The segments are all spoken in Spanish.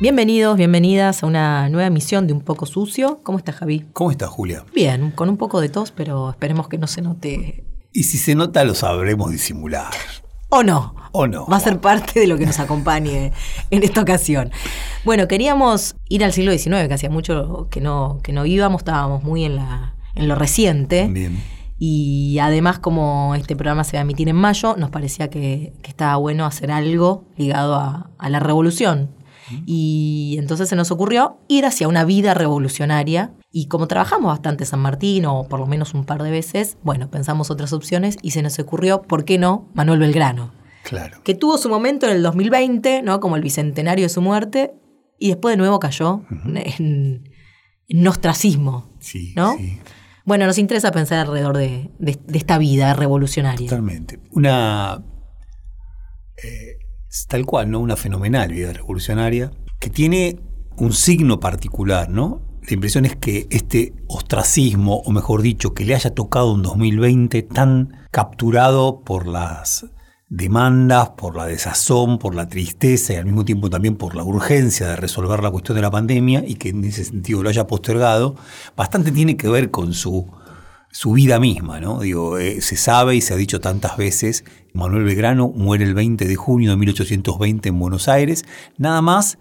Bienvenidos, bienvenidas a una nueva emisión de Un poco sucio. ¿Cómo estás, Javi? ¿Cómo estás, Julia? Bien, con un poco de tos, pero esperemos que no se note. Y si se nota, lo sabremos disimular. ¿O no? ¿O no? Va a ser parte de lo que nos acompañe en esta ocasión. Bueno, queríamos ir al siglo XIX, que hacía mucho que no, que no íbamos, estábamos muy en, la, en lo reciente. Bien. Y además, como este programa se va a emitir en mayo, nos parecía que, que estaba bueno hacer algo ligado a, a la revolución. Y entonces se nos ocurrió ir hacia una vida revolucionaria. Y como trabajamos bastante San Martín, o por lo menos un par de veces, bueno, pensamos otras opciones y se nos ocurrió, ¿por qué no?, Manuel Belgrano. Claro. Que tuvo su momento en el 2020, ¿no? Como el bicentenario de su muerte, y después de nuevo cayó en, en ostracismo, Sí, ¿no? sí. Bueno, nos interesa pensar alrededor de, de- de esta vida revolucionaria. Totalmente. Una. eh, tal cual, ¿no? Una fenomenal vida revolucionaria que tiene un signo particular, ¿no? La impresión es que este ostracismo, o mejor dicho, que le haya tocado un 2020 tan capturado por las demandas, por la desazón, por la tristeza y al mismo tiempo también por la urgencia de resolver la cuestión de la pandemia y que en ese sentido lo haya postergado, bastante tiene que ver con su su vida misma, ¿no? Digo, eh, se sabe y se ha dicho tantas veces, Manuel Belgrano muere el 20 de junio de 1820 en Buenos Aires, nada más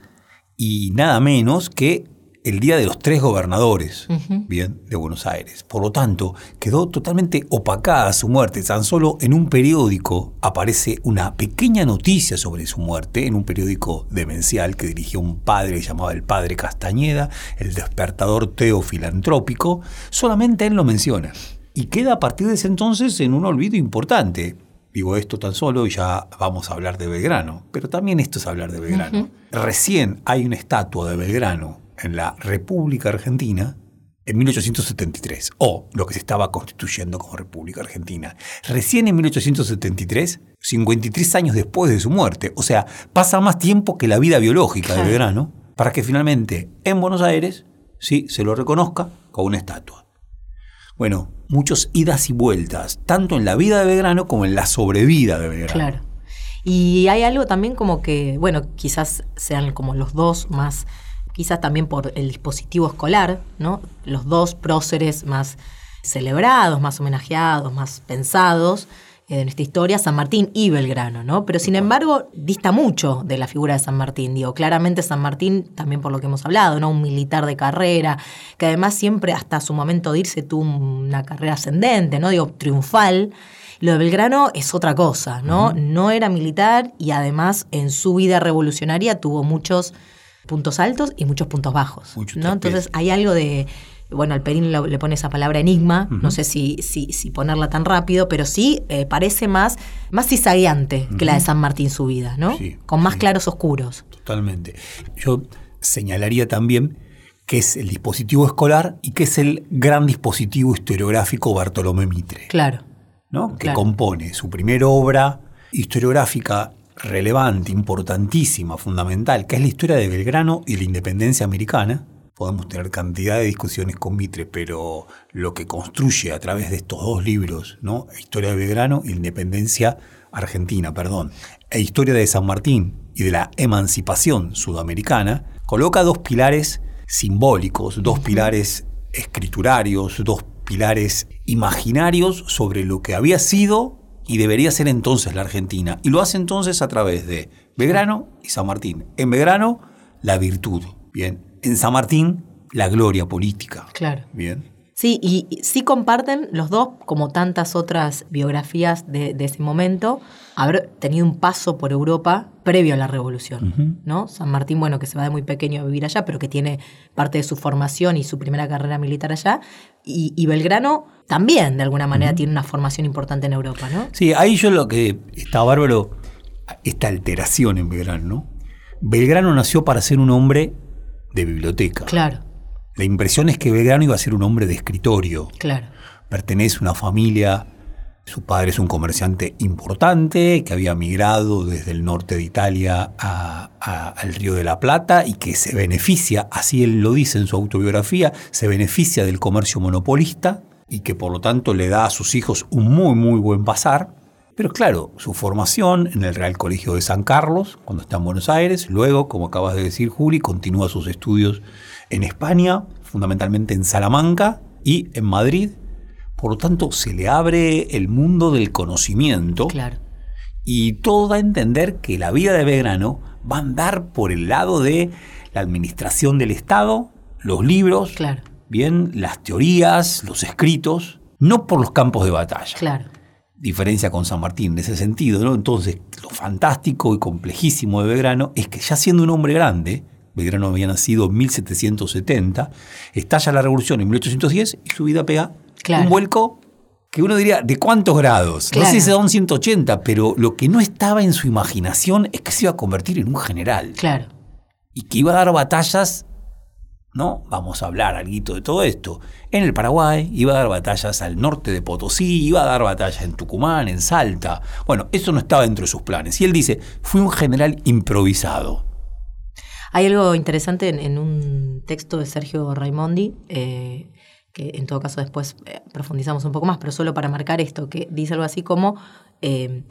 y nada menos que el día de los tres gobernadores, bien, de Buenos Aires. Por lo tanto, quedó totalmente opacada su muerte. Tan solo en un periódico aparece una pequeña noticia sobre su muerte, en un periódico demencial que dirigía un padre llamado el Padre Castañeda, el despertador teofilantrópico. Solamente él lo menciona. Y queda a partir de ese entonces en un olvido importante. Digo esto tan solo y ya vamos a hablar de Belgrano. Pero también esto es hablar de Belgrano. Recién hay una estatua de Belgrano en la República Argentina en 1873, o lo que se estaba constituyendo como República Argentina. Recién en 1873, 53 años después de su muerte. O sea, pasa más tiempo que la vida biológica de. Belgrano para que finalmente en Buenos Aires sí se lo reconozca con una estatua. Bueno, muchos idas y vueltas, tanto en la vida de Belgrano como en la sobrevida de Belgrano. Claro. Y hay algo también como que, bueno, quizás sean como los dos más, quizás también por el dispositivo escolar, ¿no? Los dos próceres más celebrados, más homenajeados, más pensados eh, en esta historia, San Martín y Belgrano, ¿no? Pero sin embargo, dista mucho de la figura de San Martín. Digo, claramente San Martín, también por lo que hemos hablado, ¿no? Un militar de carrera, que además siempre hasta su momento de irse tuvo una carrera ascendente, ¿no? Digo, triunfal. Lo de Belgrano es otra cosa, ¿no? No era militar y además en su vida revolucionaria tuvo muchos puntos altos y muchos puntos bajos. Muchos ¿no? Entonces hay algo de. Bueno, al Perín le pone esa palabra enigma, no sé si, si, si ponerla tan rápido, pero sí eh, parece más, más cizagueante que la de San Martín su vida, ¿no? Sí, Con más sí. claros oscuros. Totalmente. Yo señalaría también que es el dispositivo escolar y que es el gran dispositivo historiográfico Bartolomé Mitre, Claro. ¿no? que claro. compone su primera obra historiográfica relevante, importantísima, fundamental, que es la historia de Belgrano y la independencia americana. Podemos tener cantidad de discusiones con Mitre, pero lo que construye a través de estos dos libros, ¿no? Historia de Belgrano y independencia argentina, perdón, e Historia de San Martín y de la emancipación sudamericana, coloca dos pilares simbólicos, dos pilares escriturarios, dos pilares imaginarios sobre lo que había sido y debería ser entonces la Argentina. Y lo hace entonces a través de Belgrano y San Martín. En Belgrano, la virtud. Bien. En San Martín, la gloria política. Claro. Bien. Sí, y y sí comparten los dos, como tantas otras biografías de, de ese momento, haber tenido un paso por Europa previo a la revolución. ¿no? San Martín, bueno, que se va de muy pequeño a vivir allá, pero que tiene parte de su formación y su primera carrera militar allá. Y, y Belgrano también, de alguna manera, tiene una formación importante en Europa, ¿no? Sí, ahí yo lo que está bárbaro, esta alteración en Belgrano, ¿no? Belgrano nació para ser un hombre de biblioteca. Claro, La impresión es que Belgrano iba a ser un hombre de escritorio. claro. Pertenece a una familia, su padre es un comerciante importante que había migrado desde el norte de Italia a- a- al Río de la Plata y que se beneficia, así él lo dice en su autobiografía, se beneficia del comercio monopolista y que por lo tanto le da a sus hijos un muy muy buen pasar. Pero claro, su formación en el Real Colegio de San Carlos, cuando está en Buenos Aires, luego, como acabas de decir Juli, continúa sus estudios en España, fundamentalmente en Salamanca y en Madrid. Por lo tanto, se le abre el mundo del conocimiento Claro. y todo da a entender que la vida de Belgrano va a andar por el lado de la administración del Estado, los libros, Claro. bien, las teorías, los escritos, no por los campos de batalla Claro. diferencia con San Martín en ese sentido, ¿no? Entonces, lo fantástico y complejísimo de Belgrano es que ya siendo un hombre grande, Belgrano había nacido en 1770, estalla la revolución en 1810 y su vida pega Claro. un vuelco que uno diría, ¿de cuántos grados? Claro. No sé si son 180, pero lo que no estaba en su imaginación es que se iba a convertir en un general Claro. y que iba a dar batallas, ¿no? Vamos a hablar algo de todo esto. En el Paraguay iba a dar batallas al norte de Potosí, iba a dar batallas en Tucumán, en Salta. Bueno, eso no estaba dentro de sus planes. Y él dice, fui un general improvisado. Hay algo interesante en, un texto de Sergio Raimondi, eh, que en todo caso después eh, profundizamos un poco más, pero solo para marcar esto, que dice algo así como eh,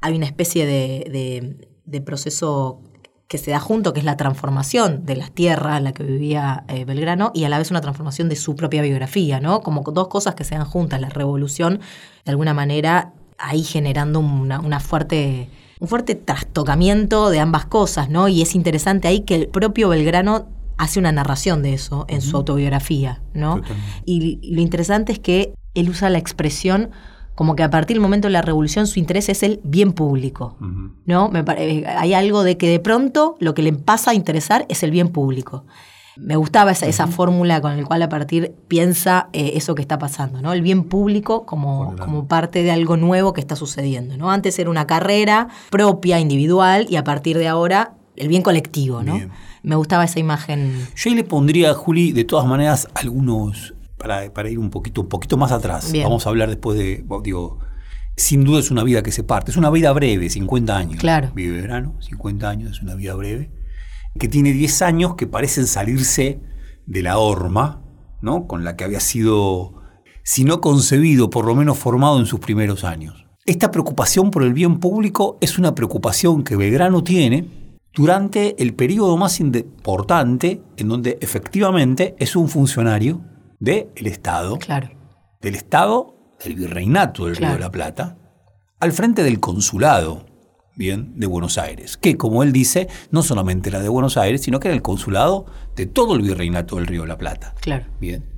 hay una especie de, proceso que se da junto, que es la transformación de la tierra en la que vivía Belgrano y a la vez una transformación de su propia biografía, ¿no? Como dos cosas que se dan juntas, la revolución, de alguna manera, ahí generando una fuerte, un fuerte trastocamiento de ambas cosas, ¿no? Y es interesante ahí que el propio Belgrano hace una narración de eso en su autobiografía, ¿no? Y, y lo interesante es que él usa la expresión como que a partir del momento de la revolución su interés es el bien público. ¿no? Me eh, hay algo de que de pronto lo que le pasa a interesar es el bien público. Me gustaba esa, esa fórmula con la cual a partir piensa eh, eso que está pasando, ¿no? El bien público como, como parte de algo nuevo que está sucediendo, ¿no? Antes era una carrera propia, individual, y a partir de ahora el bien colectivo, ¿no? Bien. Me gustaba esa imagen. Yo ahí le pondría a Juli, de todas maneras, algunos, para, para ir un poquito, un poquito más atrás. Bien. Vamos a hablar después de, digo, sin duda es una vida que se parte. Es una vida breve, 50 años. Claro. Vive verano, 50 años, es una vida breve. Que tiene 10 años que parecen salirse de la horma, ¿no? Con la que había sido, si no concebido, por lo menos formado en sus primeros años. Esta preocupación por el bien público es una preocupación que Belgrano tiene durante el periodo más importante en donde efectivamente es un funcionario del Estado, Claro. del Estado, del Virreinato del Claro. Río de la Plata, al frente del consulado, bien, de Buenos Aires, que como él dice, no solamente era de Buenos Aires, sino que era el consulado de todo el Virreinato del Río de la Plata. Claro. Bien.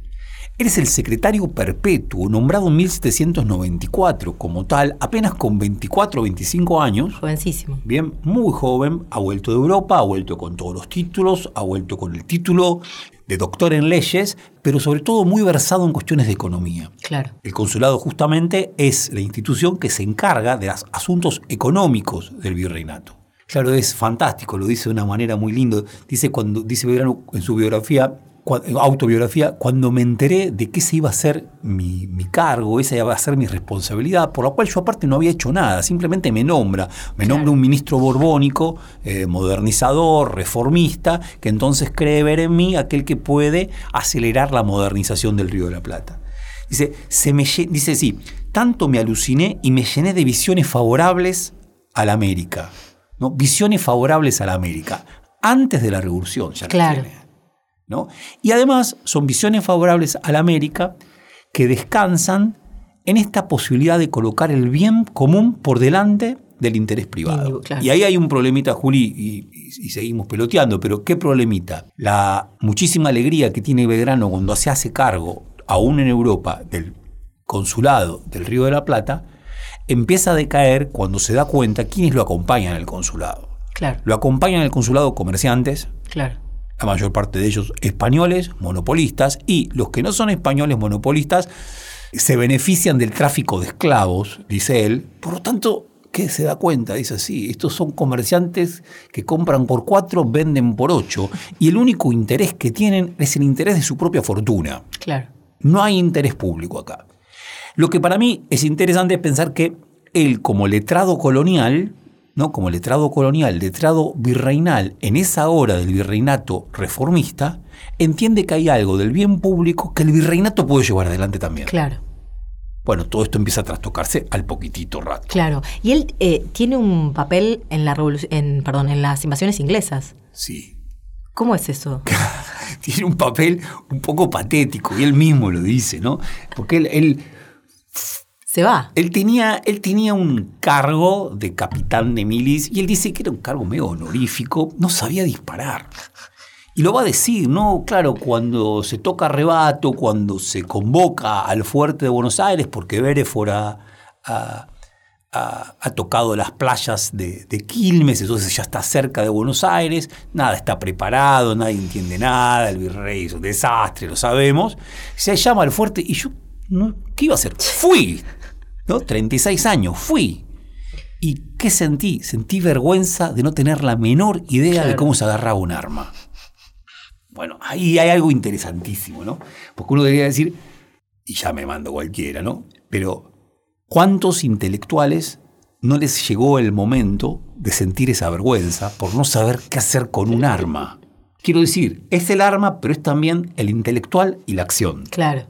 Eres el secretario perpetuo, nombrado en 1794 como tal, apenas con 24 o 25 años, Jovencísimo. Bien, muy joven, ha vuelto de Europa, ha vuelto con todos los títulos, ha vuelto con el título de doctor en leyes, pero sobre todo muy versado en cuestiones de economía. Claro. El consulado justamente es la institución que se encarga de los asuntos económicos del virreinato. Claro, es fantástico, lo dice de una manera muy linda. Dice cuando dice Belgrano en su biografía, autobiografía, cuando me enteré de que ese iba a ser mi, mi cargo, esa iba a ser mi responsabilidad, por la cual yo aparte no había hecho nada, simplemente me nombra, me nombra un ministro borbónico, eh, modernizador, reformista, que entonces cree ver en mí aquel que puede acelerar la modernización del Río de la Plata. Dice, se me, dice sí, tanto me aluciné y me llené de visiones favorables a la América. ¿no? Visiones favorables a la América. Antes de la revolución ya Claro. tiene, ¿no? Y además son visiones favorables a la América que descansan en esta posibilidad de colocar el bien común por delante del interés privado. Y, claro. Y ahí hay un problemita, Juli, y, y- y seguimos peloteando, pero ¿qué problemita? La muchísima alegría que tiene Belgrano cuando se hace cargo aún en Europa, del consulado del Río de la Plata, empieza a decaer cuando se da cuenta quiénes lo acompañan en el consulado. Claro, Lo acompañan en el consulado comerciantes, claro. La mayor parte de ellos españoles, monopolistas, y los que no son españoles monopolistas se benefician del tráfico de esclavos, dice él. Por lo tanto, ¿qué se da cuenta? Dice así, estos son comerciantes que compran por cuatro, venden por ocho, y el único interés que tienen es el interés de su propia fortuna. Claro. No hay interés público acá. Lo que para mí es interesante es pensar que él, como letrado colonial, ¿no? como letrado colonial, letrado virreinal, en esa hora del virreinato reformista, entiende que hay algo del bien público que el virreinato puede llevar adelante también. Claro, Bueno, todo esto empieza a trastocarse al poquitito rato. claro. Y él eh, tiene un papel en la en, perdón, en las invasiones inglesas. Sí. ¿Cómo es eso? Tiene un papel un poco patético, y él mismo lo dice, ¿no? Porque él- él Se va. Él tenía, él tenía un cargo de capitán de milis y él dice que era un cargo medio honorífico, no sabía disparar. Y lo va a decir, ¿no? Claro, cuando se toca arrebato, cuando se convoca al fuerte de Buenos Aires, porque Bereford ha, ha- ha- ha tocado las playas de, de Quilmes, entonces ya está cerca de Buenos Aires, nada está preparado, nadie entiende nada, el virrey es un desastre, lo sabemos. Se llama al fuerte y yo, ¿qué iba a hacer? Fui, ¿no? 36 años, fui. ¿Y qué sentí? Sentí vergüenza de no tener la menor idea de cómo se agarraba un arma. Bueno, ahí hay algo interesantísimo, ¿no? Porque uno debería decir, y ya me mando cualquiera, ¿no? Pero, ¿cuántos intelectuales no les llegó el momento de sentir esa vergüenza por no saber qué hacer con un arma? Quiero decir, es el arma, pero es también el intelectual y la acción. Claro.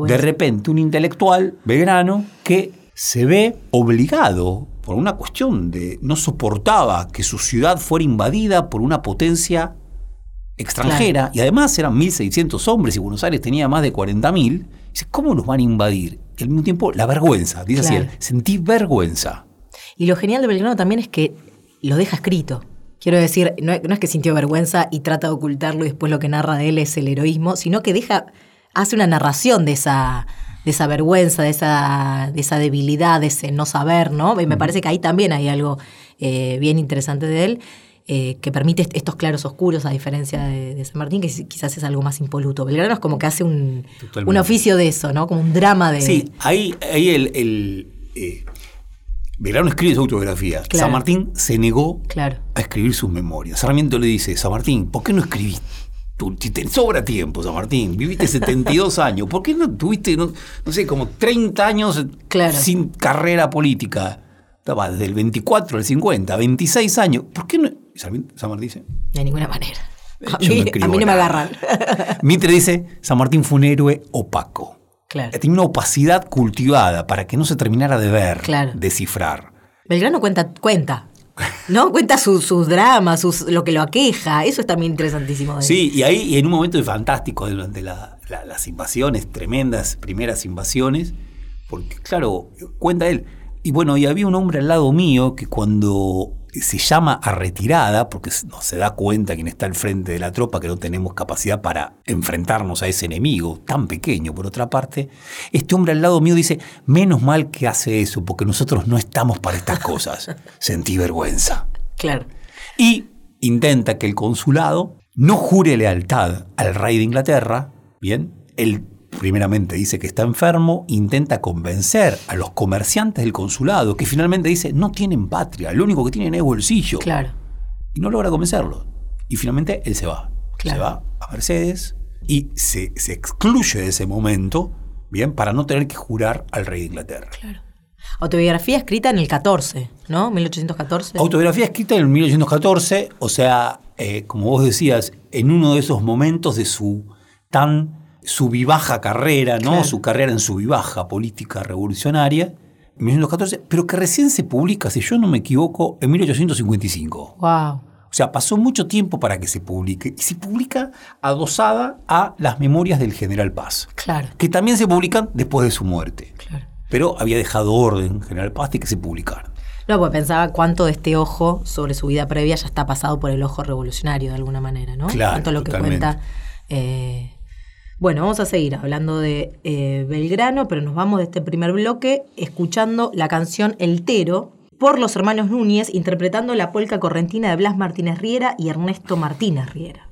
De repente, un intelectual belgrano que se ve obligado por una cuestión de no soportaba que su ciudad fuera invadida por una potencia extranjera y además eran 1.600 hombres y Buenos Aires tenía más de 40.000. Dice, ¿cómo nos van a invadir? Y al mismo tiempo, la vergüenza. Dice así Claro. él, sentí vergüenza. Y lo genial de Belgrano también es que lo deja escrito. Quiero decir, no, no es que sintió vergüenza y trata de ocultarlo y después lo que narra de él es el heroísmo, sino que deja, hace una narración de esa, de esa vergüenza, de esa, de esa debilidad, de ese no saber, ¿no? Y me parece que ahí también hay algo eh, bien interesante de él. eh, que permite est- estos claros oscuros, a diferencia de, de San Martín, que quizás es algo más impoluto. Belgrano es como que hace un, un oficio de eso, ¿no? Como un drama de... Sí, ahí, ahí el... el eh, Belgrano escribe su autobiografía. Claro. San Martín se negó Claro. a escribir sus memorias. Sarmiento le dice, San Martín, ¿por qué no escribís? Tú, te sobra tiempo, San Martín. Viviste 72 años. ¿Por qué no tuviste, no, no sé, como 30 años Claro. sin carrera política? Estaba desde el 24 al 50, 26 años. ¿Por qué no? San Martín dice, De ninguna manera. A no escribo a mí no me agarran. Mitre dice, San Martín fue un héroe opaco. Claro. Tenía una opacidad cultivada para que no se terminara de ver, Claro. descifrar. Belgrano cuenta, cuenta. ¿No? Cuenta sus, dramas, sus, lo que lo aqueja. Eso es también interesantísimo. de. Sí, y ahí y en un momento fantástico durante la- la- las invasiones, tremendas primeras invasiones, porque claro, cuenta él. Y bueno, y había un hombre al lado mío que cuando se llama a retirada, porque no se da cuenta quien está al frente de la tropa que no tenemos capacidad para enfrentarnos a ese enemigo tan pequeño, por otra parte, este hombre al lado mío dice, menos mal que hace eso, porque nosotros no estamos para estas cosas. Sentí vergüenza Claro. y intenta que el consulado no jure lealtad al rey de Inglaterra, ¿bien? Él primeramente dice que está enfermo, intenta convencer a los comerciantes del consulado, que finalmente dice, no tienen patria, lo único que tienen es bolsillo. Claro. Y no logra convencerlo. Y finalmente él se va. Claro. Se va a Mercedes y se, se excluye de ese momento, ¿bien? Para no tener que jurar al rey de Inglaterra. Autobiografía escrita en el 14, ¿no? 1814. Autobiografía escrita en 1814, o sea, eh, como vos decías, en uno de esos momentos de su tan subibaja carrera, ¿no? Claro. Su carrera en subibaja política revolucionaria, en 1814, pero que recién se publica, si yo no me equivoco, en 1855. Wow. O sea, pasó mucho tiempo para que se publique. Y se publica adosada a las memorias del general Paz, Claro. que también se publican después de su muerte. Claro. Pero había dejado orden general Paz de que se publicaran. No, pues pensaba cuánto de este ojo sobre su vida previa ya está pasado por el ojo revolucionario de alguna manera, ¿no? Claro, Cuánto lo que totalmente. cuenta. eh, Bueno, vamos a seguir hablando de eh, Belgrano, pero nos vamos de este primer bloque escuchando la canción El Tero por los hermanos Núñez, interpretando la polca correntina de Blas Martínez Riera y Ernesto Martínez Riera.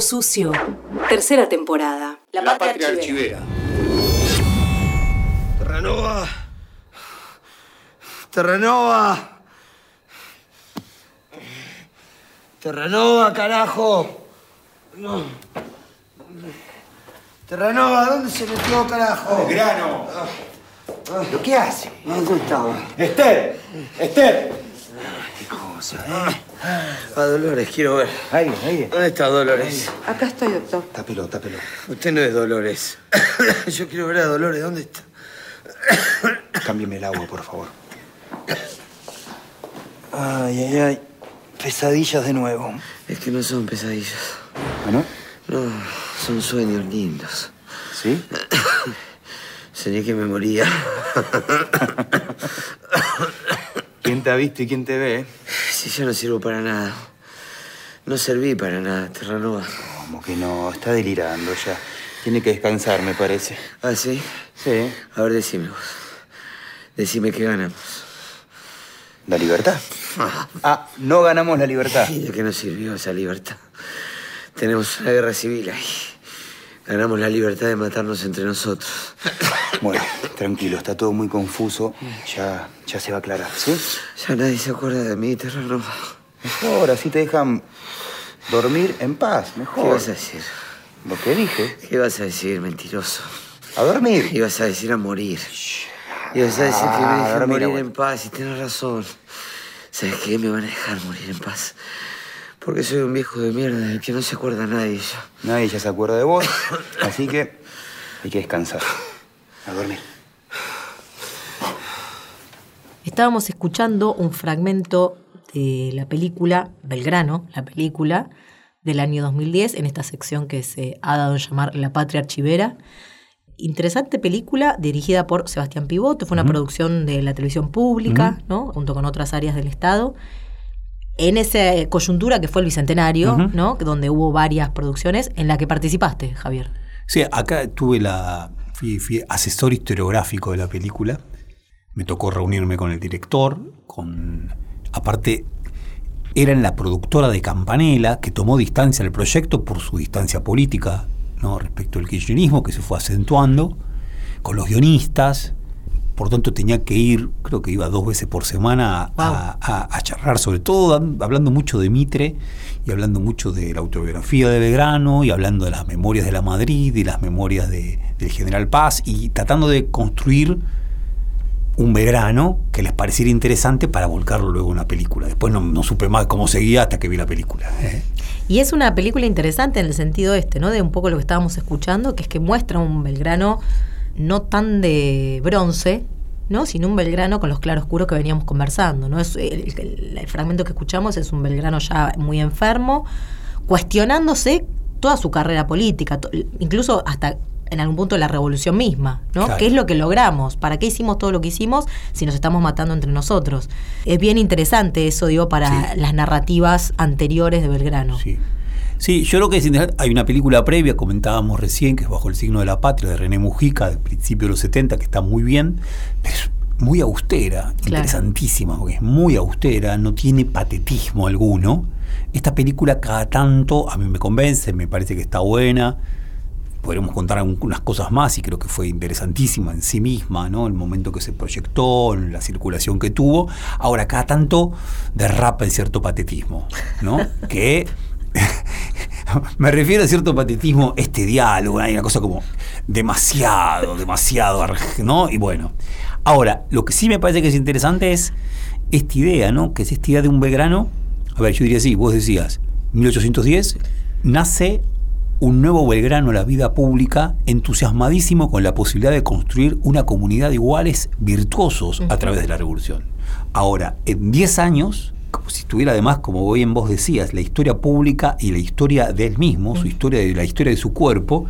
Sucio. Tercera temporada. La, patria, archivera. Terranova. Terranova. Terranova, carajo. No. Terranova, ¿dónde se metió, carajo? Grano. ¿Pero qué hace? ¿Dónde estaba? Esther. Esther. Qué cosa, ¿eh? A Dolores, quiero ver. Ahí, ahí. ¿Dónde está Dolores? Acá estoy, doctor. Tápelo, tápelo. Usted no es Dolores. Yo quiero ver a Dolores. ¿Dónde está? Cámbiame el agua, por favor. Ay, ay, ay. Pesadillas de nuevo. Es que no son pesadillas. ¿Ah, no? No, son sueños lindos. ¿Sí? Soñé que me moría. ¿Quién te ha visto y quién te ve? Si yo no sirvo para nada. No serví para nada, Terranova. Como que no, está delirando ya. Tiene que descansar, me parece. ¿Ah, sí? Sí. A ver, decime vos. Decime qué ganamos. ¿La libertad? Ah, no ganamos la libertad. ¿Y de qué nos sirvió esa libertad? Tenemos una guerra civil ahí. Ganamos la libertad de matarnos entre nosotros. Bueno, tranquilo, está todo muy confuso. Ya, ya se va a aclarar, ¿sí? Ya nadie se acuerda de mí, Terranova. Mejor, así te dejan dormir en paz, ¿Qué mejor. vas a decir? Lo que dije. ¿Qué vas a decir, mentiroso? A dormir. Ibas a decir a morir. Ibas a decir que me Ah, dejen dormir, morir en paz y tienes razón. ¿Sabes qué? Me van a dejar morir en paz. Porque soy un viejo de mierda del que no se acuerda nadie ya. Nadie ya se acuerda de vos, así que hay que descansar. A dormir. Estábamos escuchando un fragmento de la película Belgrano, la película del año 2010, en esta sección que se ha dado en llamar La Patria Archivera. Interesante película dirigida por Sebastián Pivoto, fue una producción de la televisión pública, ¿no? junto con otras áreas del Estado. En esa coyuntura que fue el Bicentenario, donde hubo varias producciones en la que participaste, Javier. Sí, acá tuve la. Fui, fui asesor historiográfico de la película. Me tocó reunirme con el director, con Aparte, era en la productora de Campanella que tomó distancia del proyecto por su distancia política ¿no? respecto al kirchnerismo que se fue acentuando, con los guionistas, por tanto tenía que ir, creo que iba dos veces por semana a, a- a charlar, sobre todo hablando mucho de Mitre y hablando mucho de la autobiografía de Belgrano y hablando de las memorias de la Madrid y las memorias de- del general Paz y tratando de construir un Belgrano que les pareciera interesante para volcarlo luego en una película. Después no, no supe más cómo seguía hasta que vi la película. ¿eh? Y es una película interesante en el sentido este, ¿no? De un poco lo que estábamos escuchando, que es que muestra un Belgrano no tan de bronce, ¿no? Sino un Belgrano con los claroscuros que veníamos conversando, ¿no? Es, el, el- el fragmento que escuchamos es un Belgrano ya muy enfermo, cuestionándose toda su carrera política, to- incluso hasta en algún punto la revolución misma, ¿no? Claro. ¿Qué es lo que logramos? ¿Para qué hicimos todo lo que hicimos si nos estamos matando entre nosotros? Es bien interesante eso, digo, para Sí. las narrativas anteriores de Belgrano. Sí. Sí, yo creo que es interesante. Hay una película previa, comentábamos recién, que es Bajo el signo de la patria, de René Mujica, del principio de los 70, que está muy bien, pero es muy austera, interesantísima, porque es muy austera, no tiene patetismo alguno. Esta película cada tanto a mí me convence, me parece que está buena. Podremos contar algunas cosas más y creo que fue interesantísima en sí misma, ¿no? El momento que se proyectó, la circulación que tuvo. Ahora, cada tanto derrapa en cierto patetismo, ¿no? que me refiero a cierto patetismo, este diálogo, hay una cosa como demasiado, demasiado, ¿no? Y bueno, ahora, lo que sí me parece que es interesante es esta idea, ¿no? Que es esta idea de un Belgrano. A ver, yo diría así, vos decías, 1810, nace un nuevo Belgrano a la vida pública, entusiasmadísimo con la posibilidad de construir una comunidad de iguales virtuosos a través de la revolución. Ahora, en 10 años, estuviera además, como bien vos decías, la historia pública y la historia de él mismo, su historia la historia de su cuerpo,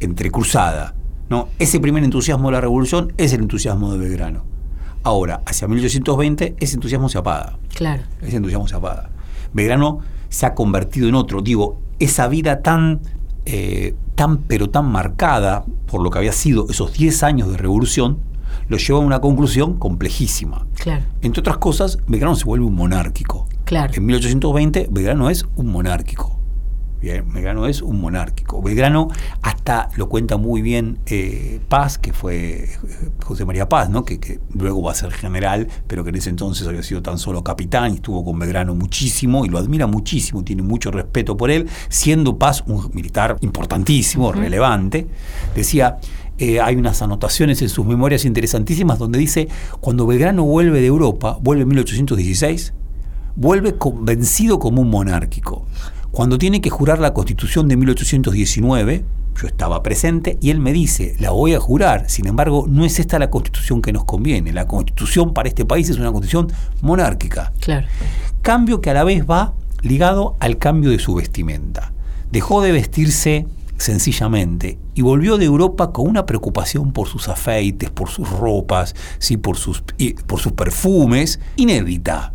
entrecruzada. ¿no? Ese primer entusiasmo de la revolución es el entusiasmo de Belgrano. Ahora, hacia 1820, ese entusiasmo se apaga Claro. ese entusiasmo se apaga. Belgrano se ha convertido en otro. Digo, esa vida tan, eh, tan pero tan marcada por lo que había sido esos 10 años de revolución, lo lleva a una conclusión complejísima. Claro. Entre otras cosas, Belgrano se vuelve un monárquico. Claro. En 1820, Belgrano es un monárquico. Bien, Belgrano es un monárquico. Belgrano hasta lo cuenta muy bien eh, Paz, que fue eh, José María Paz, ¿no? que, que luego va a ser general, pero que en ese entonces había sido tan solo capitán y estuvo con Belgrano muchísimo y lo admira muchísimo, tiene mucho respeto por él, siendo Paz un militar importantísimo, relevante. Decía, eh, hay unas anotaciones en sus memorias interesantísimas donde dice, cuando Belgrano vuelve de Europa, vuelve en 1816, vuelve convencido como un monárquico. Cuando tiene que jurar la constitución de 1819, yo estaba presente y él me dice, la voy a jurar, sin embargo, no es esta la constitución que nos conviene. La constitución para este país es una constitución monárquica. Claro. Cambio que a la vez va ligado al cambio de su vestimenta. Dejó de vestirse sencillamente y volvió de Europa con una preocupación por sus afeites, por sus ropas, sí, por, sus, por sus perfumes, inédita.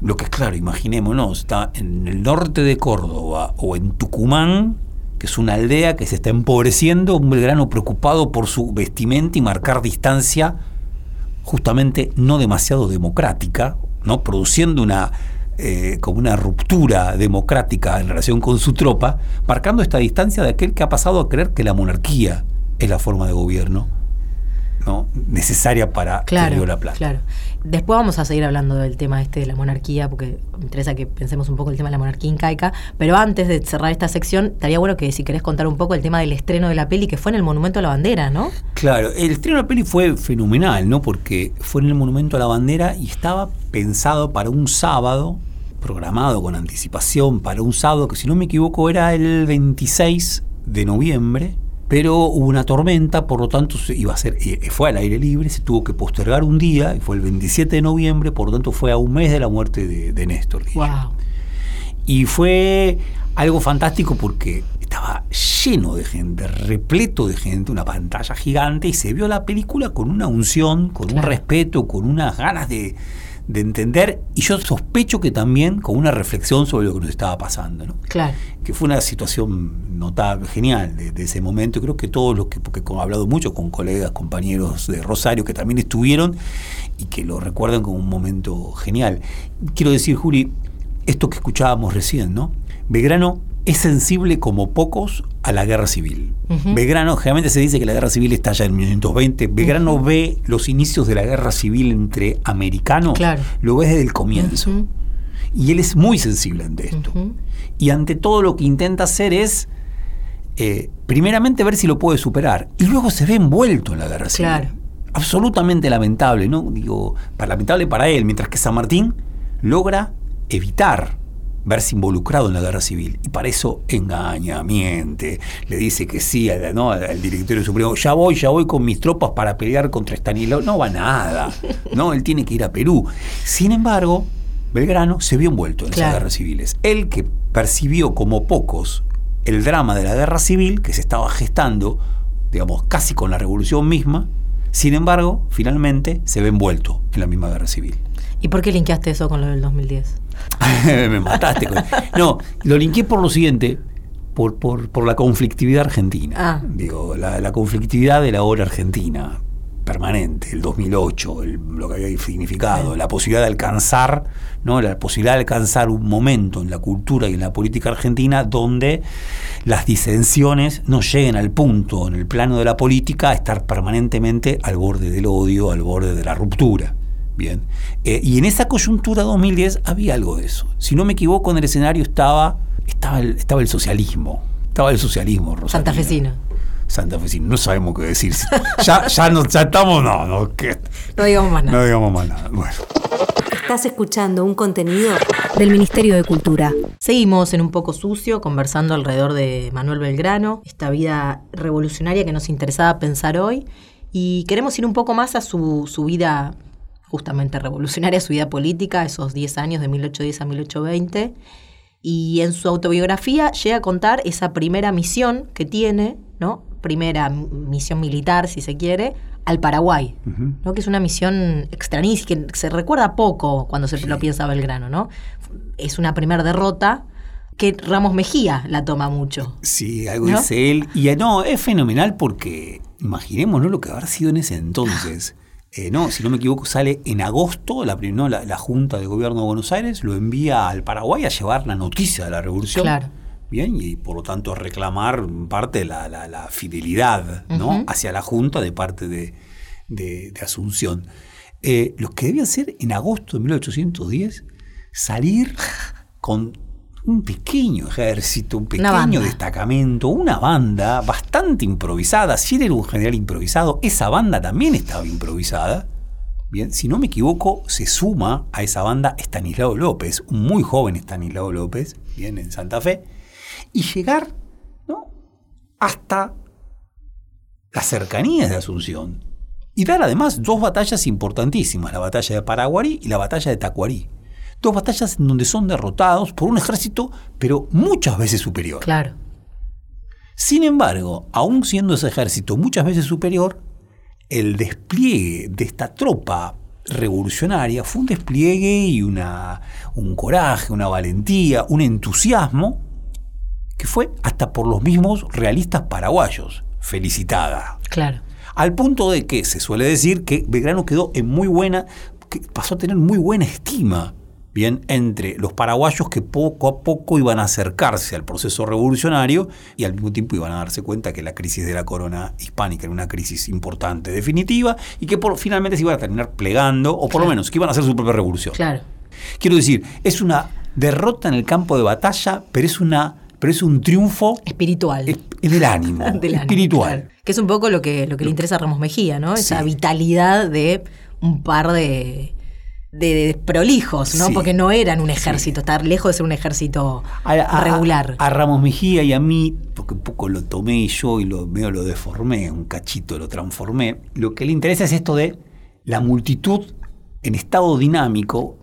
Lo que es claro, imaginémonos, está en el norte de Córdoba o en Tucumán, que es una aldea que se está empobreciendo, un Belgrano preocupado por su vestimenta y marcar distancia justamente no demasiado democrática, ¿no? produciendo una eh, como una ruptura democrática en relación con su tropa, marcando esta distancia de aquel que ha pasado a creer que la monarquía es la forma de gobierno ¿no? necesaria para Claro, la Plata. claro. Después vamos a seguir hablando del tema este de la monarquía, porque me interesa que pensemos un poco el tema de la monarquía incaica. Pero antes de cerrar esta sección, estaría bueno que si querés contar un poco el tema del estreno de la peli, que fue en el Monumento a la Bandera, ¿no? Claro, el estreno de la peli fue fenomenal, ¿no? Porque fue en el Monumento a la Bandera y estaba pensado para un sábado, programado con anticipación para un sábado que si no me equivoco era el 26 de noviembre, pero hubo una tormenta, por lo tanto se iba a ser, eh, fue al aire libre, se tuvo que postergar un día, y fue el 27 de noviembre, por lo tanto fue a un mes de la muerte de, de Néstor. Wow. Y fue algo fantástico porque estaba lleno de gente, repleto de gente, una pantalla gigante y se vio la película con una unción, con un respeto, con unas ganas de, de entender, y yo sospecho que también con una reflexión sobre lo que nos estaba pasando, ¿no? Claro. que fue una situación notable, genial de, de ese momento. Creo que todos los que, porque he hablado mucho con colegas, compañeros de Rosario que también estuvieron y que lo recuerdan como un momento genial. Quiero decir, Juli, esto que escuchábamos recién, ¿no? Belgrano es sensible como pocos a la guerra civil. Belgrano, generalmente se dice que la guerra civil estalla en 1920. Belgrano ve los inicios de la guerra civil entre americanos, Claro. lo ve desde el comienzo. Y él es muy sensible ante esto. Y ante todo lo que intenta hacer es, eh, primeramente, ver si lo puede superar. Y luego se ve envuelto en la guerra civil. Claro. Absolutamente lamentable, ¿no? Digo, lamentable para él, mientras que San Martín logra evitar verse involucrado en la guerra civil. Y para eso engaña, miente, le dice que sí al, ¿no? al directorio supremo, ya voy, ya voy con mis tropas para pelear contra Estanislao. No va nada, ¿no? Él tiene que ir a Perú. Sin embargo, Belgrano se vio envuelto en Claro. esas guerras civiles. Él que percibió como pocos el drama de la guerra civil que se estaba gestando, digamos, casi con la revolución misma, sin embargo, finalmente se ve envuelto en la misma guerra civil. ¿Y por qué linkeaste eso con lo del 2010? Me mataste. con- No, lo linké por lo siguiente, por, por, por la conflictividad argentina. Ah. Digo, la, la conflictividad de la hora argentina, permanente, el 2008, el- lo que había significado, la posibilidad de alcanzar, ¿no? la posibilidad de alcanzar un momento en la cultura y en la política argentina donde las disensiones no lleguen al punto en el plano de la política a estar permanentemente al borde del odio, al borde de la ruptura. Bien. Eh, y en esa coyuntura 2010 había algo de eso. Si no me equivoco, en el escenario estaba, estaba, el, estaba el socialismo. Estaba el socialismo, Rosalía. Santafesino. Santafesino. No sabemos qué decir. Ya, ya, no, ya estamos, no, no, que- No digamos más nada. no digamos más nada. Bueno. Estás escuchando un contenido Del Ministerio de Cultura. Seguimos en un poco sucio conversando alrededor de Manuel Belgrano, esta vida revolucionaria que nos interesaba pensar hoy y queremos ir un poco más a su, su vida justamente revolucionaria, su vida política, esos 10 años de 1810 a 1820 y en su autobiografía llega a contar esa primera misión que tiene, ¿no? Primera misión militar, si se quiere, al Paraguay. ¿no? Que es una misión extrañísima, que se recuerda poco cuando se lo piensa Belgrano, ¿no? Es una primera derrota que Ramos Mejía la toma mucho. Sí, algo ¿No? dice él. Y eh, no, es fenomenal porque imaginémonos lo que habrá sido en ese entonces. Eh, no, si no me equivoco, sale en agosto, la, no, la, la Junta de Gobierno de Buenos Aires lo envía al Paraguay a llevar la noticia de la revolución. Claro. Bien, y por lo tanto reclamar parte la, la- la fidelidad ¿no? Hacia la Junta de parte de, de- de Asunción. Eh, los que debían ser en agosto de 1810, salir con un pequeño ejército, un pequeño destacamento, una banda bastante improvisada. Si él era un general improvisado, esa banda también estaba improvisada. Bien, si no me equivoco, se suma a esa banda Estanislao López, un muy joven Estanislao López, bien, en Santa Fe, y llegar ¿no? hasta las cercanías de Asunción. Y dar además dos batallas importantísimas, la batalla de Paraguarí y la batalla de Tacuarí. Dos batallas en donde son derrotados por un ejército, pero muchas veces superior. Claro. Sin embargo, aún siendo ese ejército muchas veces superior, el despliegue de esta tropa revolucionaria fue un despliegue y una, un coraje, una valentía, un entusiasmo que fue hasta por los mismos realistas paraguayos felicitada. Claro. Al punto de que se suele decir que Belgrano quedó en muy buena, que pasó a tener muy buena estima, bien, entre los paraguayos que poco a poco iban a acercarse al proceso revolucionario y al mismo tiempo iban a darse cuenta que la crisis de la corona hispánica era una crisis importante, definitiva, y que por, finalmente se iban a terminar plegando, o por lo menos que iban a hacer su propia revolución. Claro. Quiero decir, es una derrota en el campo de batalla, pero es una, pero es un triunfo Espiritual. es- es del ánimo, Del ánimo, espiritual. claro. Que es un poco lo que, lo que le interesa a Ramos Mejía, ¿no? Esa Sí. vitalidad de un par de, de, de prolijos, ¿no? Sí. Porque no eran un ejército, estar lejos de ser un ejército A- a- regular. A, Ramos Mejía y a mí, porque un poco lo tomé yo y lo medio lo deformé, un cachito lo transformé. Lo que le interesa es esto de la multitud en estado dinámico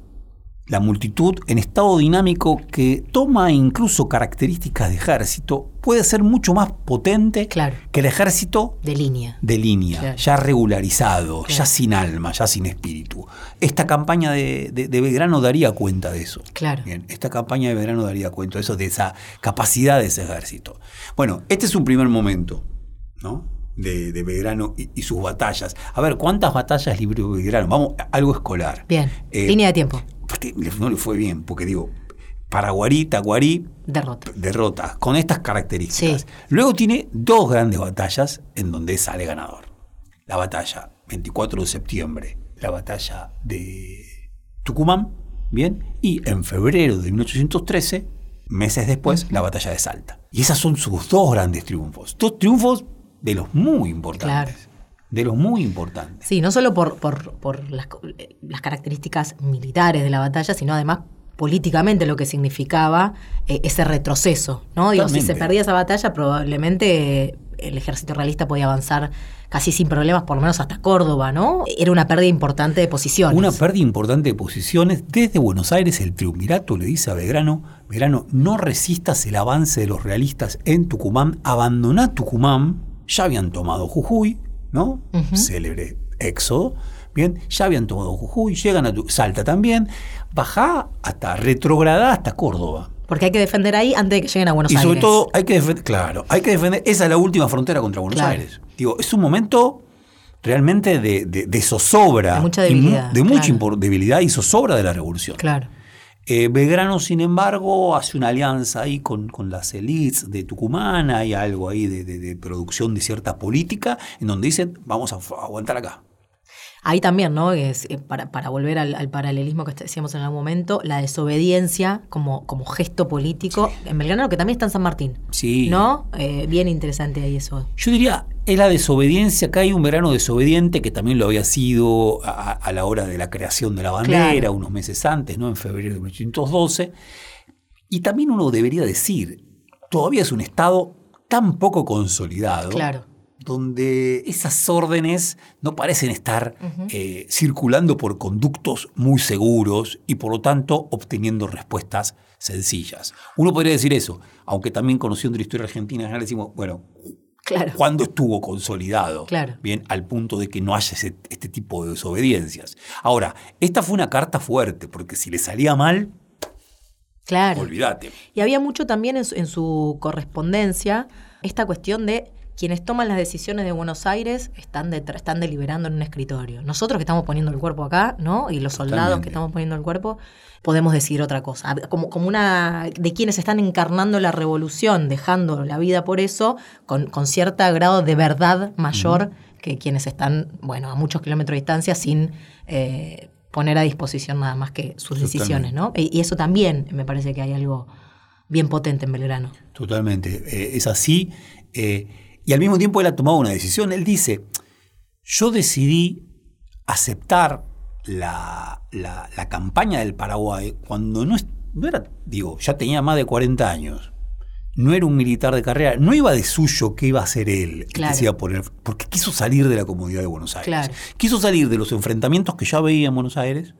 la multitud en estado dinámico que toma incluso características de ejército, puede ser mucho más potente Claro. que el ejército De línea. de línea, Claro. ya regularizado, Claro. ya sin alma, ya sin espíritu. Esta campaña de, de- de Belgrano daría cuenta de eso. Claro. Bien, esta campaña de Belgrano daría cuenta de eso, de esa capacidad de ese ejército. Bueno, este es un primer momento, ¿no? De, de Belgrano y, y sus batallas. A ver, ¿cuántas batallas libró Belgrano? Vamos, algo escolar. Bien. Eh, línea de tiempo. No le fue bien, porque digo, Paraguarí, Tacuarí, Derrota. derrota, con estas características. Sí. Luego tiene dos grandes batallas en donde sale ganador. La batalla 24 de septiembre, la batalla de Tucumán, ¿bien? Y en febrero de 1813, meses después, la batalla de Salta. Y esas son sus dos grandes triunfos. Dos triunfos de los muy importantes. De los muy importantes. Sí, no solo por, por, por las, características militares de la batalla, sino además políticamente lo que significaba eh, ese retroceso. ¿no? Digo, si se perdía esa batalla, probablemente eh, el ejército realista podía avanzar casi sin problemas, por lo menos hasta Córdoba, ¿no? Era una pérdida importante de posiciones. Una pérdida importante de posiciones. Desde Buenos Aires, el triunvirato le dice a Belgrano, Belgrano, no resistas el avance de los realistas en Tucumán, abandoná Tucumán, ya habían tomado Jujuy, ¿no? Célebre éxodo, bien, ya habían tomado Jujuy, llegan a Salta también, bajá hasta, retrogradá hasta Córdoba. Porque hay que defender ahí antes de que lleguen a Buenos Y Aires. sobre todo hay que defender, claro, hay que defender, esa es la última frontera contra Buenos Claro. Aires. Digo, es un momento realmente de, de- de zozobra. De mucha y mu- debilidad, de mucha claro. debilidad y zozobra de la revolución. Claro. Eh, Belgrano, sin embargo, hace una alianza ahí con, con las élites de Tucumán, hay algo ahí de, de- de producción de cierta política, en donde dicen, vamos a, aguantar acá. Ahí también, ¿no? Es, eh, para, para volver al, al paralelismo que decíamos en algún momento, la desobediencia como, como gesto político en Belgrano, que también está en San Martín. Sí. ¿No? Eh, bien interesante ahí eso. Yo diría, es la desobediencia, acá hay un verano desobediente que también lo había sido a, a la hora de la creación de la bandera, Claro. unos meses antes, ¿no? En febrero de 1812. Y también uno debería decir, todavía es un Estado tan poco consolidado, Claro. donde esas órdenes no parecen estar eh, circulando por conductos muy seguros y por lo tanto obteniendo respuestas sencillas. Uno podría decir eso, aunque también conociendo la historia argentina, en general decimos, bueno, Claro. ¿Cuándo estuvo consolidado? Claro. Bien, al punto de que no haya ese- este tipo de desobediencias. Ahora, esta fue una carta fuerte, porque si le salía mal, Claro. olvídate. Y había mucho también en su, en su correspondencia esta cuestión de quienes toman las decisiones de Buenos Aires están, están deliberando en un escritorio. Nosotros que estamos poniendo el cuerpo acá, ¿no? Y los soldados Totalmente. que estamos poniendo el cuerpo, podemos decidir otra cosa. Como, como una de quienes están encarnando la revolución, dejando la vida por eso, con, con cierto grado de verdad mayor que quienes están, bueno, a muchos kilómetros de distancia sin eh, poner a disposición nada más que sus Totalmente. decisiones, ¿no? Y, y eso también me parece que hay algo bien potente en Belgrano. Totalmente. eh, es así. eh, y al mismo tiempo él ha tomado una decisión. Él dice, yo decidí aceptar la, la- la campaña del Paraguay cuando no, no era, digo, ya tenía más de 40 años. No era un militar de carrera, no iba de suyo que iba a ser él, el que Claro. se iba a poner, porque quiso salir de la comodidad de Buenos Aires. Claro. Quiso salir de los enfrentamientos que ya veía en Buenos Aires,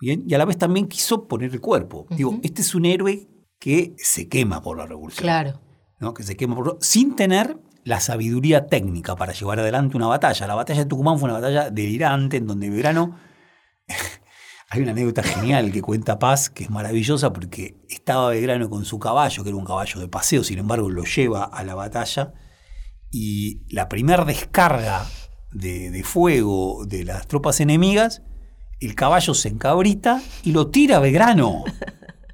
bien, y a la vez también quiso poner el cuerpo. Digo, este es un héroe que se quema por la revolución. Claro. ¿no? que se quema por- sin tener la sabiduría técnica para llevar adelante una batalla. La batalla de Tucumán fue una batalla delirante en donde Belgrano... Hay una anécdota genial que cuenta Paz, que es maravillosa porque estaba Belgrano con su caballo, que era un caballo de paseo, sin embargo lo lleva a la batalla y la primera descarga de, fuego de las tropas enemigas, el caballo se encabrita y lo tira a Belgrano.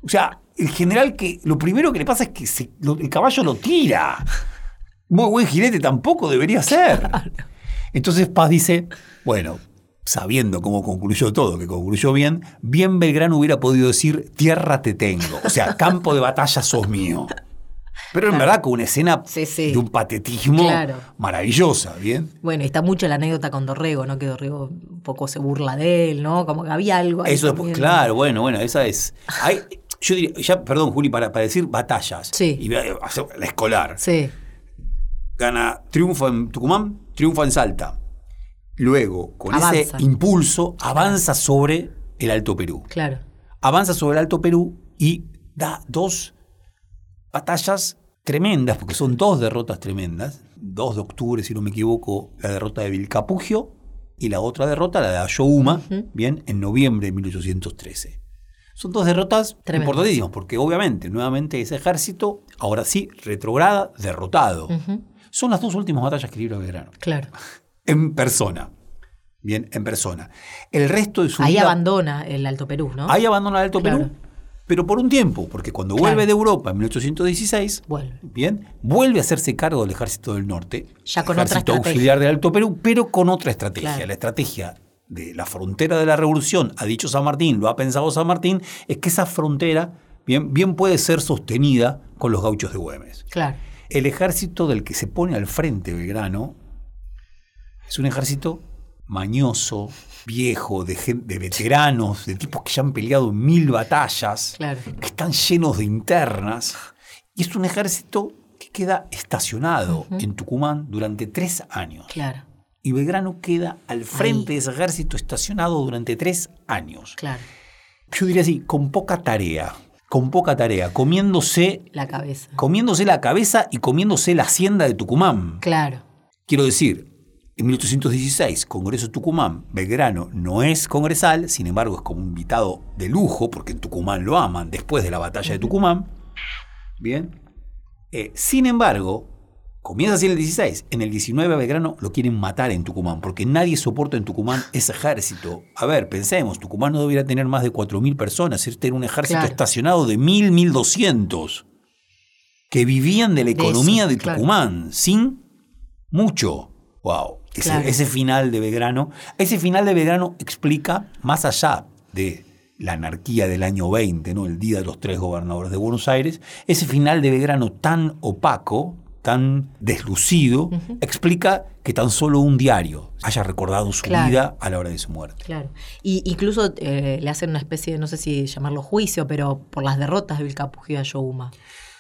O sea, el general que lo primero que le pasa es que el caballo lo tira. Muy buen jinete tampoco debería ser. Entonces Paz dice, bueno, sabiendo cómo concluyó todo, que concluyó bien, bien Belgrano hubiera podido decir, tierra te tengo. O sea, campo de batalla sos mío. Pero en verdad con una escena Sí, sí. de un patetismo Claro. maravillosa, ¿bien? Bueno, está mucho la anécdota con Dorrego, ¿no? Que Dorrego un poco se burla de él, ¿no? Como que había algo ahí Eso después, también. claro, bueno, bueno, esa es. Hay, yo diría, ya, perdón, Juli, para, para decir batallas. Sí. Y eh, la escolar. Sí, Gana triunfo en Tucumán, triunfa en Salta. Luego, con ese impulso, avanza sobre el Alto Perú. claro. avanza sobre el Alto Perú y da dos batallas tremendas, porque son dos derrotas tremendas. 2 de octubre, si no me equivoco, la derrota de Vilcapugio y la otra derrota, la de Ayohuma, bien, en noviembre de 1813. Son dos derrotas Tremendas. importantísimas, porque obviamente, nuevamente, ese ejército, ahora sí, retrograda, derrotado. Son las dos últimas batallas que libra Belgrano. Claro. En persona. Bien, en persona. El resto de su Ahí vida. abandona el Alto Perú, ¿no? Ahí abandona el Alto Claro. Perú, pero por un tiempo, porque cuando Claro. vuelve de Europa en 1816, Vuelve. bien, vuelve a hacerse cargo del ejército del norte, Ya con otra ejército estrategia. auxiliar del Alto Perú, pero con otra estrategia. Claro. La estrategia de la frontera de la revolución, ha dicho San Martín, lo ha pensado San Martín, es que esa frontera bien, bien puede ser sostenida con los gauchos de Güemes. Claro. El ejército del que se pone al frente Belgrano es un ejército mañoso, viejo, de, veteranos, de tipos que ya han peleado mil batallas, Claro. que están llenos de internas. Y es un ejército que queda estacionado en Tucumán durante tres años. Claro. Y Belgrano queda al frente Ahí. de ese ejército estacionado durante tres años. Claro. Yo diría así, con poca tarea, con poca tarea, comiéndose La cabeza. comiéndose la cabeza y comiéndose la hacienda de Tucumán. Claro. Quiero decir, en 1816, Congreso de Tucumán, Belgrano no es congresal, sin embargo es como invitado de lujo, porque en Tucumán lo aman después de la batalla de Tucumán. Bien. Eh, sin embargo, comienza así en el 16. En el 19 a Belgrano lo quieren matar en Tucumán, porque nadie soporta en Tucumán ese ejército. A ver, pensemos, Tucumán no debería tener más de 4.000 personas, este era un ejército Claro. estacionado de 1.000, 1.200, que vivían de la De economía eso, de claro. Tucumán, sin mucho. Wow. Ese, Claro. ese final de Belgrano, ese final de Belgrano explica, más allá de la anarquía del año 20, ¿no? el día de los tres gobernadores de Buenos Aires, ese final de Belgrano tan opaco, tan deslucido, explica que tan solo un diario haya recordado su Claro. vida a la hora de su muerte. Claro. Y incluso eh, le hacen una especie de, no sé si llamarlo juicio, pero por las derrotas de Vilcapugio y Ayohuma.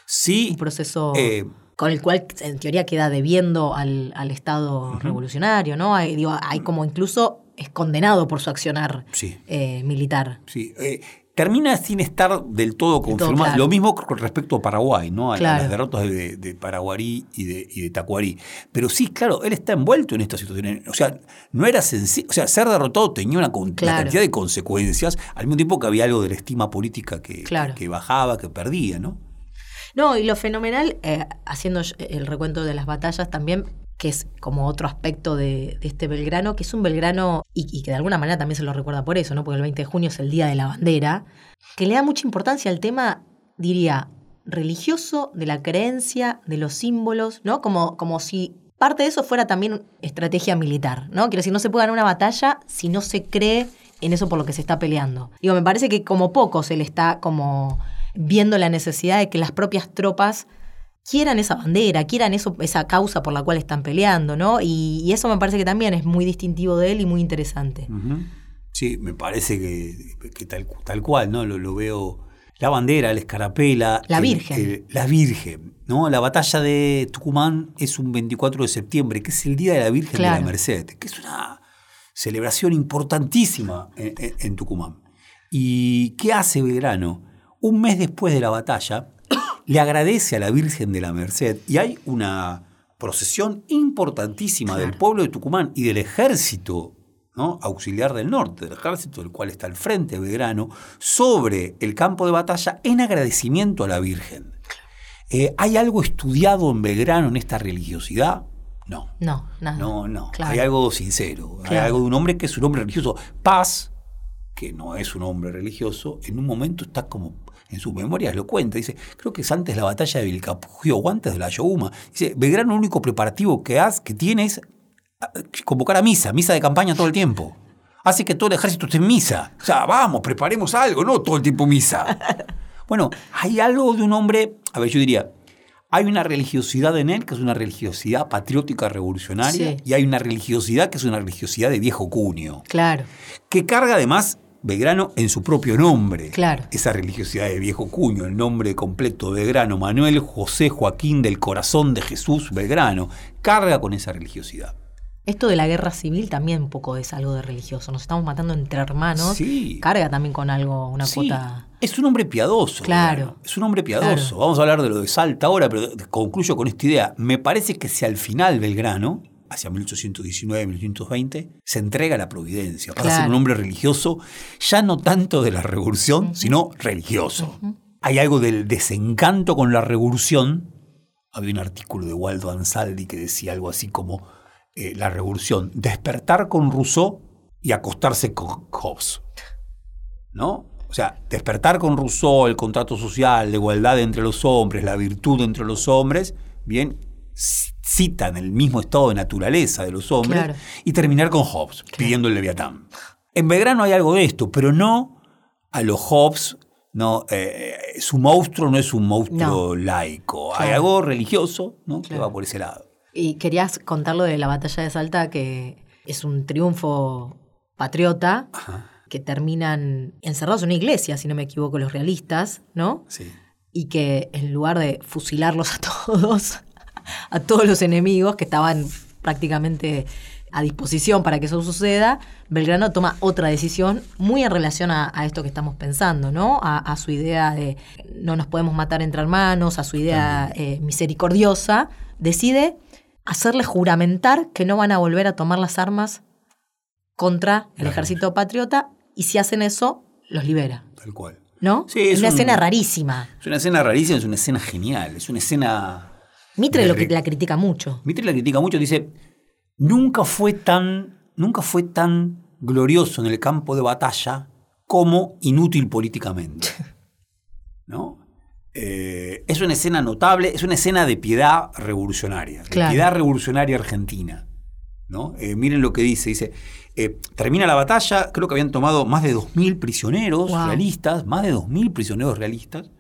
Sí, Un proceso eh, con el cual en teoría queda debiendo al, al Estado revolucionario, ¿no? Hay, digo, hay como incluso es condenado por su accionar Sí. eh, militar. Sí, eh, termina sin estar del todo todo confirmado. claro. Lo mismo con respecto a Paraguay, ¿no? A, a Claro. las derrotas de, de Paraguarí y de, y de Tacuarí. Pero sí, claro, él está envuelto en esta situación. O sea, no era sencillo. O sea, ser derrotado tenía una, con- una Claro. cantidad de consecuencias, al mismo tiempo que había algo de la estima política que, que bajaba, que perdía, ¿no? No, y lo fenomenal, eh, haciendo el recuento de las batallas también, que es como otro aspecto de, este Belgrano, que es un Belgrano, y, y que de alguna manera también se lo recuerda por eso, ¿no? Porque el 20 de junio es el Día de la Bandera, que le da mucha importancia al tema, diría, religioso, de la creencia, de los símbolos, ¿no? Como, como si parte de eso fuera también estrategia militar, ¿no? Quiero decir, no se puede ganar una batalla si no se cree en eso por lo que se está peleando. Digo, me parece que como poco se le está como viendo la necesidad de que las propias tropas quieran esa bandera, quieran eso, esa causa por la cual están peleando, ¿no? Y, y eso me parece que también es muy distintivo de él y muy interesante. Sí, me parece que, que tal, tal cual, ¿no? Lo, lo veo. La bandera, la escarapela. La el- Virgen. el- la Virgen, ¿no? La batalla de Tucumán es un 24 de septiembre, que es el Día de la Virgen de la Merced, que es una celebración importantísima en, en- en Tucumán. ¿Y qué hace Belgrano? Un mes después de la batalla, le agradece a la Virgen de la Merced y hay una procesión importantísima del pueblo de Tucumán y del ejército ¿no? auxiliar del norte, del ejército del cual está al frente Belgrano, sobre el campo de batalla en agradecimiento a la Virgen. Eh, ¿Hay algo estudiado en Belgrano en esta religiosidad? No. No, nada. No, no. Claro. Hay algo sincero. Hay Claro. algo de un hombre que es un hombre religioso. Paz, que no es un hombre religioso, en un momento está como en sus memorias lo cuenta. Dice, creo que es antes de la batalla de Vilcapugio o antes de la Yohuma. Dice, Belgrano el único preparativo que, has, que tiene es ah, convocar a misa, misa de campaña todo el tiempo. Hace que todo el ejército esté en misa. O sea, vamos, preparemos algo, no todo el tiempo misa. Bueno, hay algo de un hombre, a ver, yo diría, hay una religiosidad en él que es una religiosidad patriótica revolucionaria Sí. y hay una religiosidad que es una religiosidad de viejo cuño, Claro, que carga además Belgrano en su propio nombre. Claro. Esa religiosidad de viejo cuño, el nombre completo Belgrano, Manuel José Joaquín del Corazón de Jesús Belgrano, carga con esa religiosidad. Esto de la guerra civil también un poco es algo de religioso. Nos estamos matando entre hermanos. Sí. Carga también con algo, una Sí, cuota. Es un hombre piadoso. Claro. Belgrano. Es un hombre piadoso. Claro. Vamos a hablar de lo de Salta ahora, pero concluyo con esta idea. Me parece que si al final Belgrano, hacia 1819, 1820, se entrega a la providencia para Claro. ser un hombre religioso, ya no tanto de la revolución, sino religioso. Hay algo del desencanto con la revolución. Había un artículo de Waldo Ansaldi que decía algo así como eh, la revolución, despertar con Rousseau y acostarse con Hobbes. ¿no? O sea, despertar con Rousseau, el contrato social, la igualdad entre los hombres, la virtud entre los hombres, bien, citan el mismo estado de naturaleza de los hombres, Claro. y terminar con Hobbes, pidiendo el Leviatán. En Belgrano hay algo de esto, pero no a los Hobbes, no, eh, su monstruo no es un monstruo laico, hay Claro. algo religioso ¿no? que Claro. va por ese lado. Y querías contar lo de la batalla de Salta, que es un triunfo patriota, que terminan encerrados en una iglesia, si no me equivoco, los realistas, ¿no? Sí. y que en lugar de fusilarlos a todos, a todos los enemigos que estaban prácticamente a disposición para que eso suceda, Belgrano toma otra decisión muy en relación a, a esto que estamos pensando, ¿no? A, a su idea de no nos podemos matar entre hermanos, a su idea eh, misericordiosa, decide hacerle juramentar que no van a volver a tomar las armas contra el ejército patriota y si hacen eso, los libera, Tal cual. ¿no? Sí, es una un- escena rarísima. Es una escena rarísima, es una escena genial, es una escena... Mitre de lo la critica mucho. Mitre la critica mucho, dice, nunca fue tan, nunca fue tan glorioso en el campo de batalla como inútil políticamente. ¿No? Eh, es una escena notable, es una escena de piedad revolucionaria, de Claro. piedad revolucionaria argentina. ¿no? Eh, miren lo que dice, dice, eh, termina la batalla, creo que habían tomado más de 2.000 prisioneros Wow. realistas, más de 2.000 prisioneros realistas,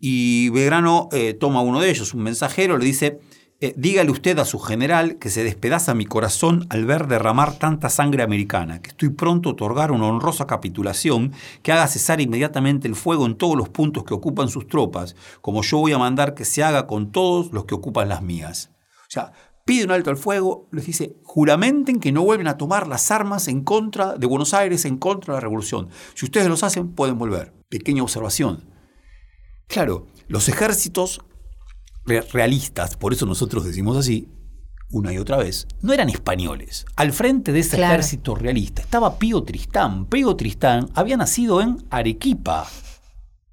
y Belgrano eh, toma uno de ellos, un mensajero, le dice, eh, dígale usted a su general que se despedaza mi corazón al ver derramar tanta sangre americana, que estoy pronto a otorgar una honrosa capitulación que haga cesar inmediatamente el fuego en todos los puntos que ocupan sus tropas, como yo voy a mandar que se haga con todos los que ocupan las mías. O sea, pide un alto al fuego, les dice, juramenten que no vuelven a tomar las armas en contra de Buenos Aires, en contra de la revolución. Si ustedes los hacen, pueden volver. Pequeña observación. Claro, los ejércitos re- realistas, por eso nosotros decimos así, una y otra vez, no eran españoles. Al frente de ese Claro. ejército realista estaba Pío Tristán. Pío Tristán había nacido en Arequipa,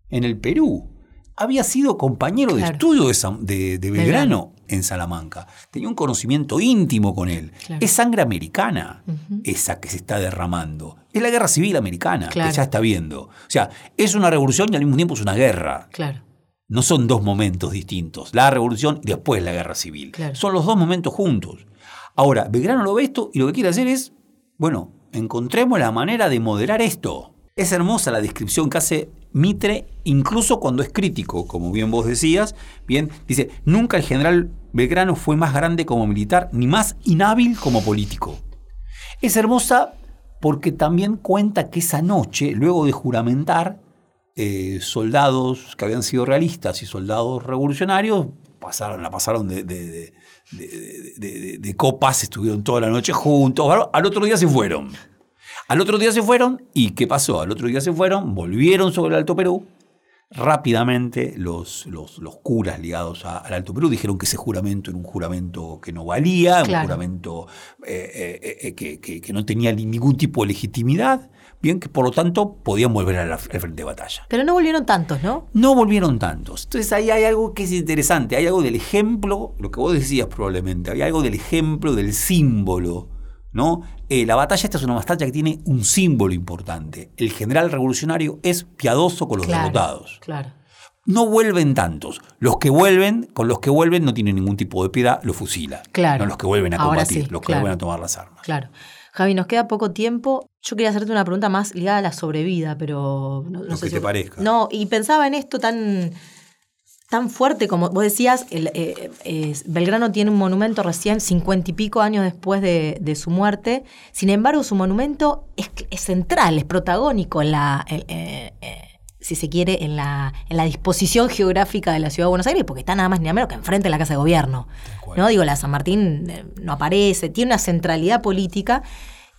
en el Perú. Había sido compañero de estudio de, San- de- de Belgrano en Salamanca. Tenía un conocimiento íntimo con él. Claro. Es sangre americana esa que se está derramando. Es la guerra civil americana Claro. que ya está viendo. O sea, es una revolución y al mismo tiempo es una guerra. Claro. No son dos momentos distintos, la revolución y después la guerra civil. Claro. Son los dos momentos juntos. Ahora, Belgrano lo ve esto y lo que quiere hacer es, bueno, encontremos la manera de moderar esto. Es hermosa la descripción que hace Mitre, incluso cuando es crítico, como bien vos decías. Bien, dice, nunca el general Belgrano fue más grande como militar ni más inhábil como político. Es hermosa porque también cuenta que esa noche, luego de juramentar, eh, soldados que habían sido realistas y soldados revolucionarios pasaron, la pasaron de, copas, estuvieron toda la noche juntos. Al otro día se fueron. Al otro día se fueron y ¿qué pasó? Al otro día se fueron, volvieron sobre el Alto Perú. Rápidamente los, los, los curas ligados a- al Alto Perú dijeron que ese juramento era un juramento que no valía, un juramento eh, eh, eh, que, que- que no tenía ni- ningún tipo de legitimidad, bien que por lo tanto podían volver al, al frente de batalla. Pero no volvieron tantos, ¿no? No volvieron tantos. Entonces ahí hay algo que es interesante, hay algo del ejemplo, lo que vos decías probablemente, hay algo del ejemplo, del símbolo. ¿No? Eh, la batalla esta es una batalla que tiene un símbolo importante. El general revolucionario es piadoso con los Claro. derrotados. Claro. No vuelven tantos. Los que vuelven, con los que vuelven no tienen ningún tipo de piedad, los fusila. Claro. No los que vuelven a Ahora combatir, sí, los que claro. vuelven a tomar las armas. Claro. Javi, nos queda poco tiempo. Yo quería hacerte una pregunta más ligada a la sobrevida, pero no, no Lo sé que si- te parezca. No, y pensaba en esto tan, tan fuerte como vos decías, el, eh, eh, Belgrano tiene un monumento recién cincuenta y pico años después de, de su muerte. Sin embargo, su monumento es, es central, es protagónico en la, en- eh, si se quiere, en la, en la disposición geográfica de la ciudad de Buenos Aires, porque está nada más ni nada menos que enfrente de la Casa de Gobierno. ¿no? Digo, la San Martín no aparece, tiene una centralidad política.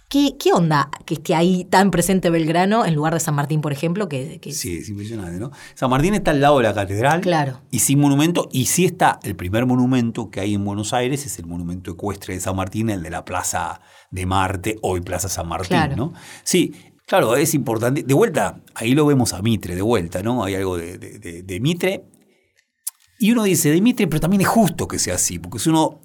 ¿Qué, ¿Qué, onda que esté ahí tan presente Belgrano en lugar de San Martín, por ejemplo? Que, que... Sí, es impresionante, ¿no? San Martín está al lado de la catedral. Claro. Y sin monumento. Y sí está el primer monumento que hay en Buenos Aires, es el monumento ecuestre de San Martín, el de la Plaza de Marte, hoy Plaza San Martín, Claro. ¿no? Sí, claro, es importante. De vuelta, ahí lo vemos a Mitre, de vuelta, ¿no? Hay algo de, de- de- de Mitre. Y uno dice, de Mitre, pero también es justo que sea así, porque si uno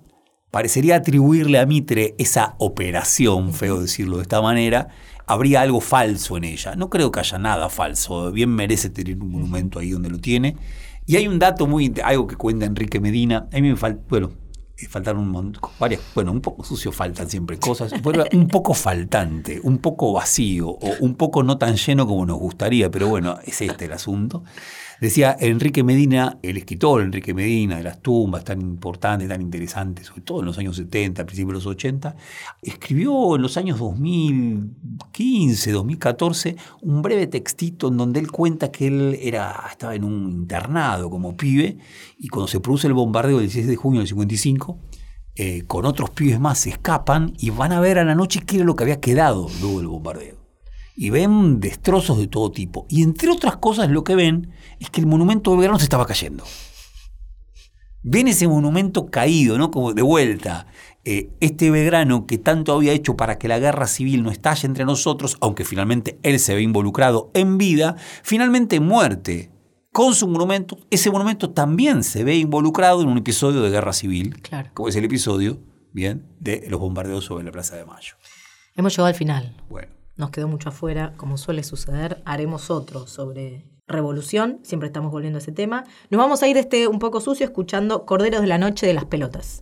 parecería atribuirle a Mitre esa operación, feo decirlo de esta manera, habría algo falso en ella. No creo que haya nada falso, bien merece tener un monumento ahí donde lo tiene. Y hay un dato muy, algo que cuenta Enrique Medina, a mí me falta, bueno, eh, faltaron un montón, varias, bueno, un poco sucio faltan siempre cosas, un poco faltante, un poco vacío o un poco no tan lleno como nos gustaría, pero bueno, es este el asunto. Decía Enrique Medina, el escritor Enrique Medina, de las tumbas tan importantes, tan interesantes, sobre todo en los años 70, principios de los 80, escribió en los años 2015, 2014, un breve textito en donde él cuenta que él estaba en un internado como pibe y cuando se produce el bombardeo del 16 de junio del 55, eh, con otros pibes más se escapan y van a ver a la noche qué era lo que había quedado luego del bombardeo y ven destrozos de todo tipo. Y entre otras cosas lo que ven es que el monumento de Belgrano se estaba cayendo. Ven ese monumento caído, ¿no? Como de vuelta. Eh, este Belgrano que tanto había hecho para que la guerra civil no estalle entre nosotros, aunque finalmente él se ve involucrado en vida, finalmente en muerte. Con su monumento, ese monumento también se ve involucrado en un episodio de guerra civil, Claro. como es el episodio, bien, de los bombardeos sobre la Plaza de Mayo. Hemos llegado al final. Bueno. Nos quedó mucho afuera, como suele suceder. Haremos otro sobre revolución. Siempre estamos volviendo a ese tema. Nos vamos a ir este un poco sucio escuchando Corderos de la Noche de las Pelotas.